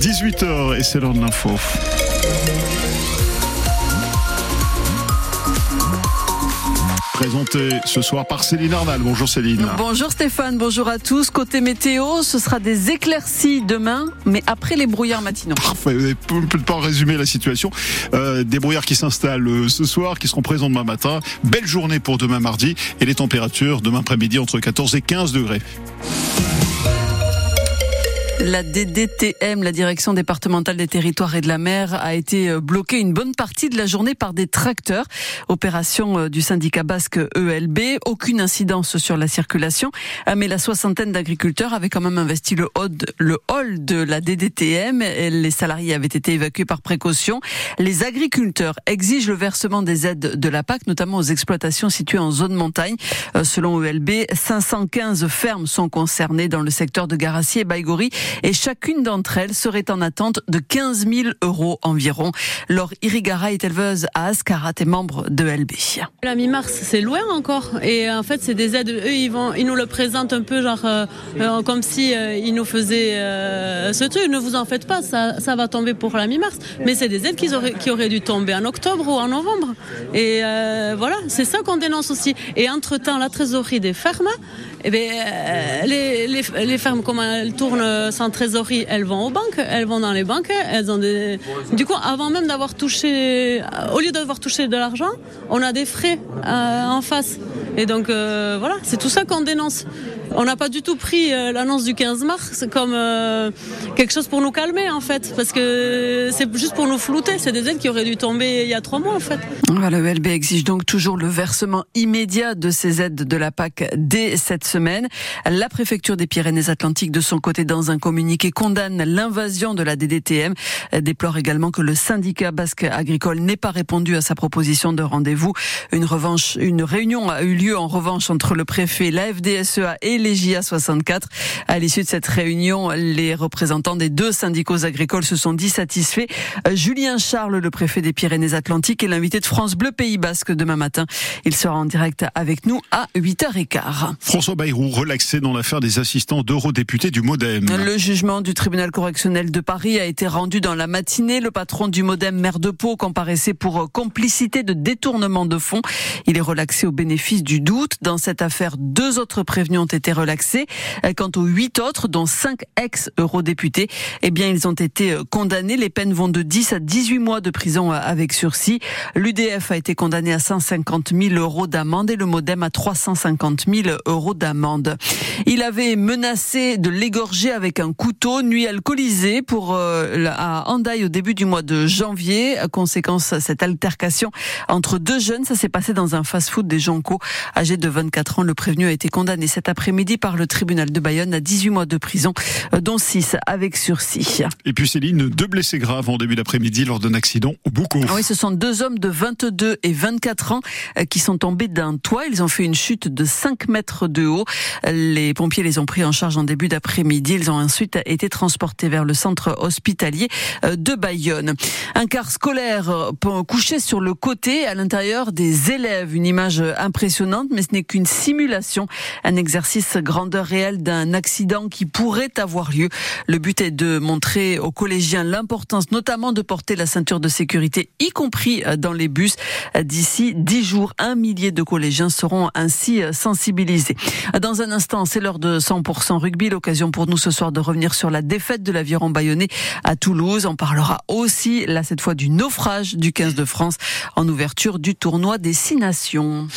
18h et c'est l'heure de l'info. Présenté ce soir par Céline Arnal. Bonjour Céline. Bonjour Stéphane, bonjour à tous. Côté météo, ce sera des éclaircies demain, mais après les brouillards matinaux. Parfait, vous ne peut pas résumer la situation. Euh, des brouillards qui s'installent euh, ce soir, qui seront présents demain matin. Belle journée pour demain mardi et les températures demain après-midi entre 14 et 15 degrés. La DDTM, la direction départementale des territoires et de la mer, a été euh, bloquée une bonne partie de la journée par des tracteurs. Opération euh, du syndicat basque ELB. Aucune incidence sur la circulation. Euh, mais la soixantaine d'agriculteurs avaient quand même investi le hall, de la DDTM. Les salariés avaient été évacués par précaution. Les agriculteurs exigent le versement des aides de la PAC, notamment aux exploitations situées en zone montagne. Selon ELB, 515 fermes sont concernées dans le secteur de Garassi et Baïgori et chacune d'entre elles serait en attente de 15 000 euros environ. Laure Irigara est éleveuse à Ascarat et membre de LB. La mi-mars, c'est loin encore. Et en fait, c'est des aides. Eux, ils, vont, ils nous le présentent un peu genre euh, euh, comme si euh, ils nous faisaient ce truc. Ne vous en faites pas, ça, ça va tomber pour la mi-mars. Mais c'est des aides qui auraient, qui auraient dû tomber en octobre ou en novembre. Et voilà, c'est ça qu'on dénonce aussi. Et entre-temps, la trésorerie des fermes, eh bien, les, les, les fermes, comment elles tournent en trésorerie, elles vont aux banques, elles vont dans les banques, elles ont des. Du coup, avant même d'avoir touché, au lieu d'avoir touché de l'argent, on a des frais euh, en face. Et donc euh, voilà, c'est tout ça qu'on dénonce. On n'a pas du tout pris euh, l'annonce du 15 mars comme quelque chose pour nous calmer en fait, parce que c'est juste pour nous flouter. C'est des aides qui auraient dû tomber il y a trois mois en fait. Le LB exige donc toujours le versement immédiat de ces aides de la PAC dès cette semaine. La préfecture des Pyrénées-Atlantiques, de son côté, dans un communiqué condamne l'invasion de la DDTM, déplore également que le syndicat basque agricole n'ait pas répondu à sa proposition de rendez-vous. Une revanche, une réunion a eu lieu en revanche entre le préfet, la FDSEA et les JA 64. À l'issue de cette réunion, les représentants des deux syndicats agricoles se sont dit satisfaits. Julien Charles, le préfet des Pyrénées-Atlantiques, est l'invité de France Bleu Pays Basque demain matin. Il sera en direct avec nous à 8h15. François Bayrou, relaxé dans l'affaire des assistants d'eurodéputés du Modem. Le jugement du tribunal correctionnel de Paris a été rendu dans la matinée. Le patron du Modem, maire de Pau, comparaissait pour complicité de détournement de fonds. Il est relaxé au bénéfice du doute. Dans cette affaire, deux autres prévenus ont été relaxés. Quant aux huit autres, dont cinq ex-eurodéputés, eh bien, ils ont été condamnés. Les peines vont de 10 à 18 mois de prison avec sursis. L'UDF a été condamné à 150 000 euros d'amende et le Modem à 350 000 euros d'amende. Il avait menacé de l'égorger avec un couteau, nuit alcoolisé pour euh, à Handaï au début du mois de janvier. Conséquence cette altercation entre deux jeunes, ça s'est passé dans un fast-food des Jonco. Âgé de 24 ans, le prévenu a été condamné cet après-midi par le tribunal de Bayonne à 18 mois de prison, euh, dont 6 avec sursis. Et puis Céline, deux blessés graves en début d'après-midi lors d'un accident au Boucau. Oui, ce sont deux hommes de 22 et 24 ans euh, qui sont tombés d'un toit. Ils ont fait une chute de 5 mètres de haut. Les pompiers les ont pris en charge en début d'après-midi. Ils ont ensuite été transportés vers le centre hospitalier euh, de Bayonne. Un car scolaire couché sur le côté à l'intérieur des élèves. Une image impressionnante, mais ce n'est qu'une simulation, un exercice grandeur réelle d'un accident qui pourrait avoir lieu. Le but est de montrer aux collégiens l'importance notamment de porter la ceinture de sécurité, y compris dans les bus. D'ici dix jours, un millier de collégiens seront ainsi sensibilisés. Dans un instant, c'est l'heure de 100% rugby, l'occasion pour nous ce soir de revenir sur la défaite de l'aviron bayonnais à Toulouse. On parlera aussi, là cette fois, du naufrage du 15 de France en ouverture du tournoi des Six Nations.